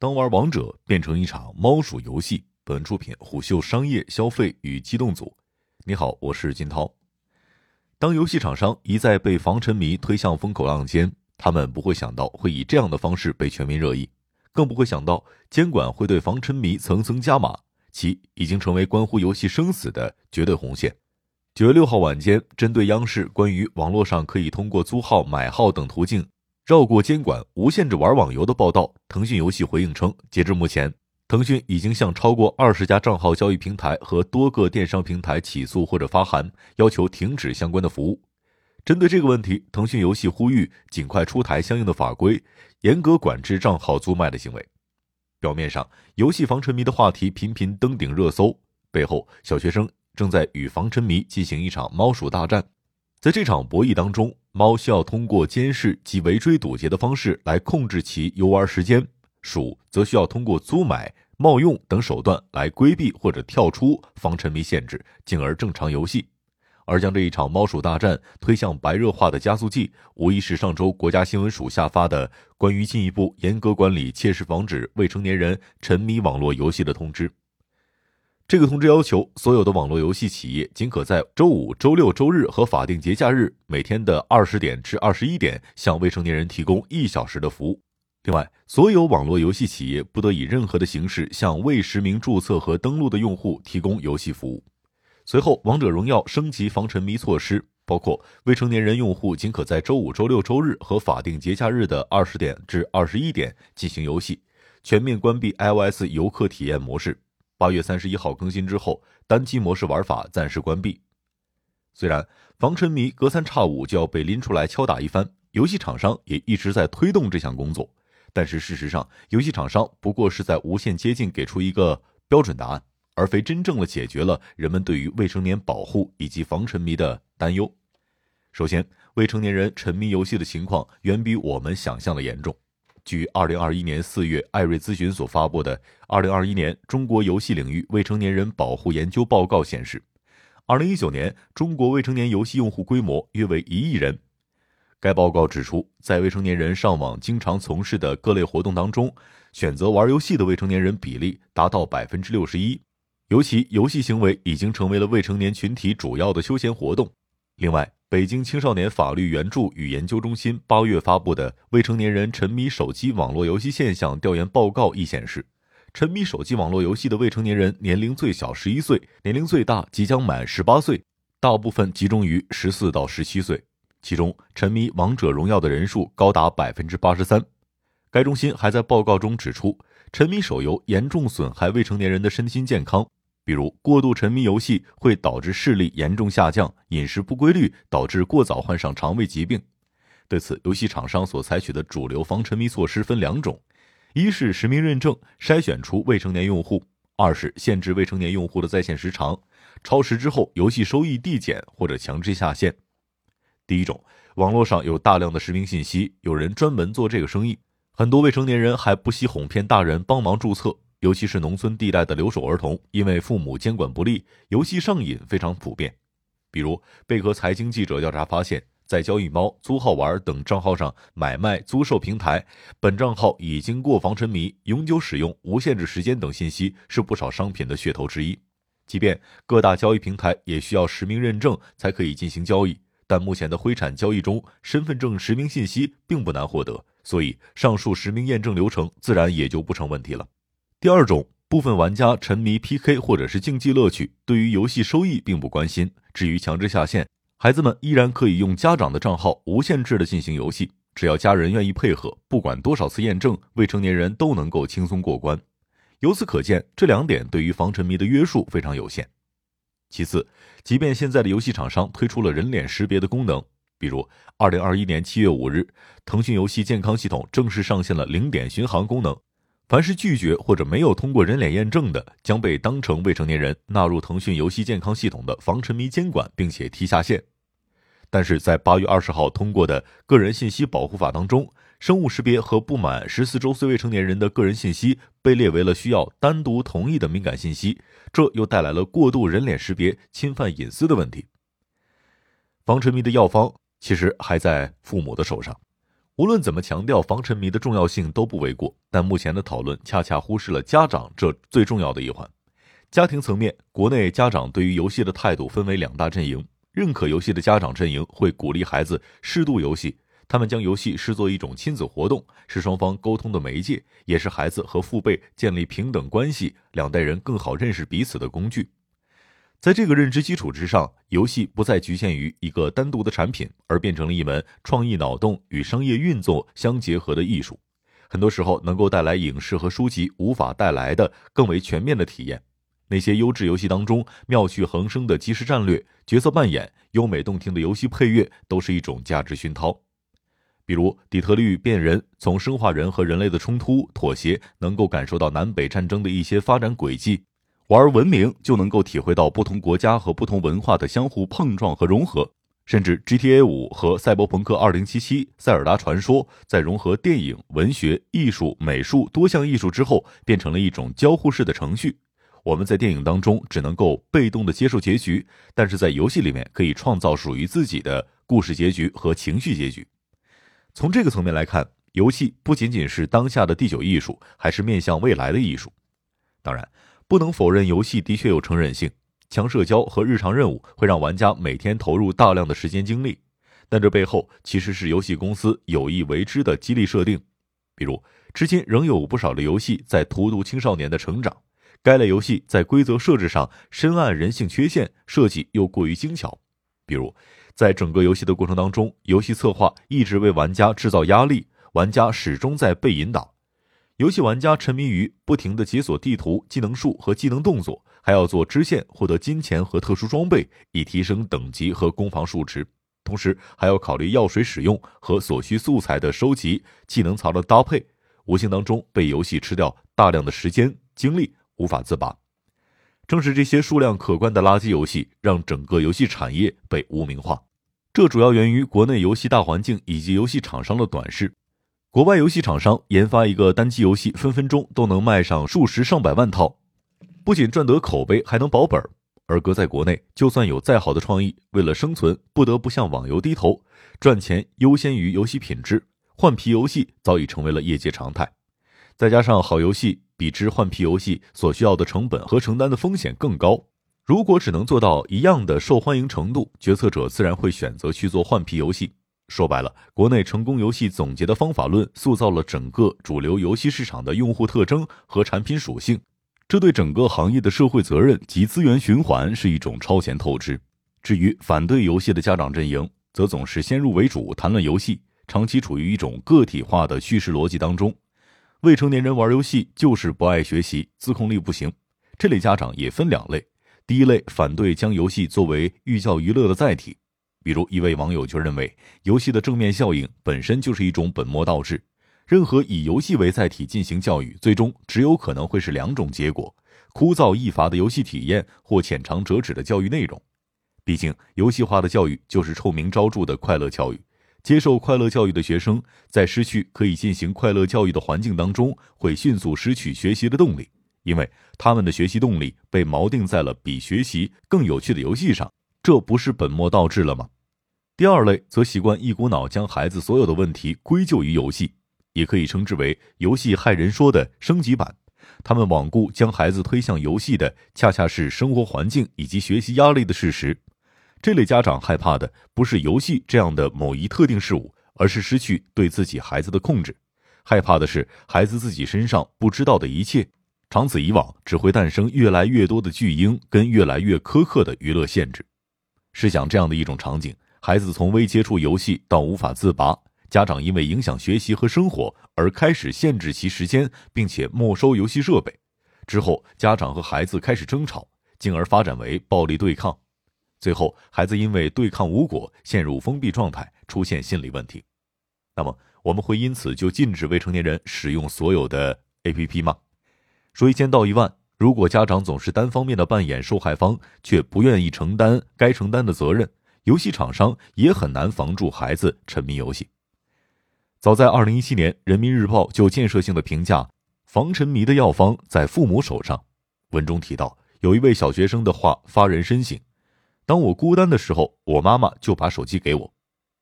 当玩王者变成一场猫鼠游戏。本出品虎嗅商业消费与机动组。你好，我是金涛。当游戏厂商一再被防沉迷推向风口浪尖，他们不会想到会以这样的方式被全民热议，更不会想到监管会对防沉迷层层加码，其已经成为关乎游戏生死的绝对红线。九月六号晚间，针对央视关于网络上可以通过租号、买号等途径。绕过监管、无限制玩网游的报道，腾讯游戏回应称，截至目前，腾讯已经向超过二十家账号交易平台和多个电商平台起诉或者发函，要求停止相关的服务。针对这个问题，腾讯游戏呼吁尽快出台相应的法规，严格管制账号租卖的行为。表面上，游戏防沉迷的话题频频登顶热搜，背后，小学生正在与防沉迷进行一场猫鼠大战。在这场博弈当中，猫需要通过监视及围追堵截的方式来控制其游玩时间，鼠则需要通过租买、冒用等手段来规避或者跳出防沉迷限制，进而正常游戏。而将这一场猫鼠大战推向白热化的加速剂，无疑是上周国家新闻署下发的关于进一步严格管理、切实防止未成年人沉迷网络游戏的通知。这个通知要求，所有的网络游戏企业仅可在周五、周六、周日和法定节假日每天的二十点至二十一点向未成年人提供一小时的服务。另外，所有网络游戏企业不得以任何的形式向未实名注册和登录的用户提供游戏服务。随后，王者荣耀升级防沉迷措施，包括未成年人用户仅可在周五、周六、周日和法定节假日的二十点至二十一点进行游戏，全面关闭 iOS 游客体验模式。八月三十一号更新之后，单机模式玩法暂时关闭。虽然防沉迷隔三差五就要被拎出来敲打一番，游戏厂商也一直在推动这项工作，但是事实上，游戏厂商不过是在无限接近给出一个标准答案，而非真正的解决了人们对于未成年保护以及防沉迷的担忧。首先，未成年人沉迷游戏的情况远比我们想象的严重。据二零二一年四月艾瑞咨询所发布的《二零二一年中国游戏领域未成年人保护研究报告》显示，二零一九年中国未成年游戏用户规模约为一亿人。该报告指出，在未成年人上网经常从事的各类活动当中，选择玩游戏的未成年人比例达到百分之六十一，尤其游戏行为已经成为了未成年群体主要的休闲活动。另外，北京青少年法律援助与研究中心八月发布的《未成年人沉迷手机网络游戏现象调研报告》亦显示，沉迷手机网络游戏的未成年人年龄最小十一岁，年龄最大即将满十八岁，大部分集中于十四到十七岁。其中，沉迷王者荣耀的人数高达百分之八十三。该中心还在报告中指出，沉迷手游严重损害未成年人的身心健康。比如，过度沉迷游戏会导致视力严重下降，饮食不规律导致过早患上肠胃疾病。对此，游戏厂商所采取的主流防沉迷措施分两种：一是实名认证，筛选出未成年用户；二是限制未成年用户的在线时长，超时之后游戏收益递减或者强制下线。第一种，网络上有大量的实名信息，有人专门做这个生意，很多未成年人还不惜哄骗大人帮忙注册。尤其是农村地带的留守儿童，因为父母监管不力，游戏上瘾非常普遍。比如，贝壳财经记者调查发现，在交易猫、租号玩等账号上买卖、租售平台，本账号已经过防沉迷、永久使用、无限制时间等信息是不少商品的噱头之一。即便各大交易平台也需要实名认证才可以进行交易，但目前的灰产交易中，身份证实名信息并不难获得，所以上述实名验证流程自然也就不成问题了。第二种，部分玩家沉迷 PK 或者是竞技乐趣，对于游戏收益并不关心。至于强制下线，孩子们依然可以用家长的账号无限制的进行游戏，只要家人愿意配合，不管多少次验证，未成年人都能够轻松过关。由此可见，这两点对于防沉迷的约束非常有限。其次，即便现在的游戏厂商推出了人脸识别的功能，比如二零二一年七月五日，腾讯游戏健康系统正式上线了零点巡航功能。凡是拒绝或者没有通过人脸验证的，将被当成未成年人纳入腾讯游戏健康系统的防沉迷监管，并且踢下线。但是在八月二十号通过的《个人信息保护法》当中，生物识别和不满十四周岁未成年人的个人信息被列为了需要单独同意的敏感信息，这又带来了过度人脸识别侵犯隐私的问题。防沉迷的药方其实还在父母的手上。无论怎么强调防沉迷的重要性都不为过，但目前的讨论恰恰忽视了家长这最重要的一环。家庭层面，国内家长对于游戏的态度分为两大阵营：认可游戏的家长阵营会鼓励孩子适度游戏，他们将游戏视作一种亲子活动，是双方沟通的媒介，也是孩子和父辈建立平等关系、两代人更好认识彼此的工具。在这个认知基础之上，游戏不再局限于一个单独的产品，而变成了一门创意脑洞与商业运作相结合的艺术。很多时候，能够带来影视和书籍无法带来的更为全面的体验。那些优质游戏当中妙趣横生的即时战略、角色扮演、优美动听的游戏配乐，都是一种价值熏陶。比如《底特律变人》，从生化人和人类的冲突、妥协，能够感受到南北战争的一些发展轨迹。玩文明就能够体会到不同国家和不同文化的相互碰撞和融合，甚至 GTA 五和赛博朋克二零七七、塞尔达传说在融合电影、文学、艺术、美术多项艺术之后，变成了一种交互式的程序。我们在电影当中只能够被动的接受结局，但是在游戏里面可以创造属于自己的故事结局和情绪结局。从这个层面来看，游戏不仅仅是当下的第九艺术，还是面向未来的艺术。当然。不能否认，游戏的确有成人性，强社交和日常任务会让玩家每天投入大量的时间精力，但这背后其实是游戏公司有意为之的激励设定。比如，至今仍有不少的游戏在荼毒青少年的成长，该类游戏在规则设置上深谙人性缺陷，设计又过于精巧。比如，在整个游戏的过程当中，游戏策划一直为玩家制造压力，玩家始终在被引导。游戏玩家沉迷于不停的解锁地图、技能树和技能动作，还要做支线获得金钱和特殊装备，以提升等级和攻防数值。同时，还要考虑药水使用和所需素材的收集、技能槽的搭配，无形当中被游戏吃掉大量的时间精力，无法自拔。正是这些数量可观的垃圾游戏，让整个游戏产业被污名化。这主要源于国内游戏大环境以及游戏厂商的短视。国外游戏厂商研发一个单机游戏，分分钟都能卖上数十上百万套，不仅赚得口碑，还能保本。而搁在国内，就算有再好的创意，为了生存，不得不向网游低头，赚钱优先于游戏品质，换皮游戏早已成为了业界常态。再加上好游戏比之换皮游戏所需要的成本和承担的风险更高，如果只能做到一样的受欢迎程度，决策者自然会选择去做换皮游戏。说白了，国内成功游戏总结的方法论塑造了整个主流游戏市场的用户特征和产品属性，这对整个行业的社会责任及资源循环是一种超前透支。至于反对游戏的家长阵营，则总是先入为主谈论游戏，长期处于一种个体化的叙事逻辑当中。未成年人玩游戏就是不爱学习，自控力不行。这类家长也分两类：第一类反对将游戏作为寓教于乐的载体。比如一位网友就认为，游戏的正面效应本身就是一种本末倒置。任何以游戏为载体进行教育，最终只有可能会是两种结果：枯燥易乏的游戏体验，或浅尝辄止的教育内容。毕竟，游戏化的教育就是臭名昭著的快乐教育。接受快乐教育的学生，在失去可以进行快乐教育的环境当中，会迅速失去学习的动力，因为他们的学习动力被锚定在了比学习更有趣的游戏上。这不是本末倒置了吗？第二类则习惯一股脑将孩子所有的问题归咎于游戏，也可以称之为“游戏害人说”的升级版。他们罔顾将孩子推向游戏的，恰恰是生活环境以及学习压力的事实。这类家长害怕的不是游戏这样的某一特定事物，而是失去对自己孩子的控制。害怕的是孩子自己身上不知道的一切。长此以往，只会诞生越来越多的巨婴跟越来越苛刻的娱乐限制。试想这样的一种场景：孩子从未接触游戏到无法自拔，家长因为影响学习和生活而开始限制其时间，并且没收游戏设备。之后，家长和孩子开始争吵，进而发展为暴力对抗。最后，孩子因为对抗无果，陷入封闭状态，出现心理问题。那么，我们会因此就禁止未成年人使用所有的 APP 吗？说一千道一万。如果家长总是单方面的扮演受害方，却不愿意承担该承担的责任，游戏厂商也很难防住孩子沉迷游戏。早在二零一七年，《人民日报》就建设性的评价，防沉迷的药方在父母手上。文中提到，有一位小学生的话发人深省：“当我孤单的时候，我妈妈就把手机给我。”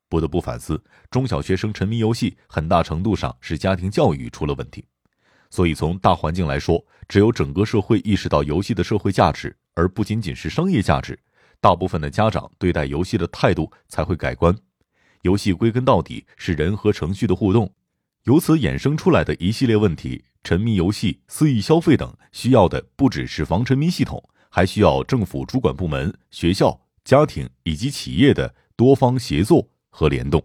不得不反思，中小学生沉迷游戏很大程度上是家庭教育出了问题。所以，从大环境来说，只有整个社会意识到游戏的社会价值，而不仅仅是商业价值，大部分的家长对待游戏的态度才会改观。游戏归根到底是人和程序的互动，由此衍生出来的一系列问题，沉迷游戏、肆意消费等，需要的不只是防沉迷系统，还需要政府主管部门、学校、家庭以及企业的多方协作和联动。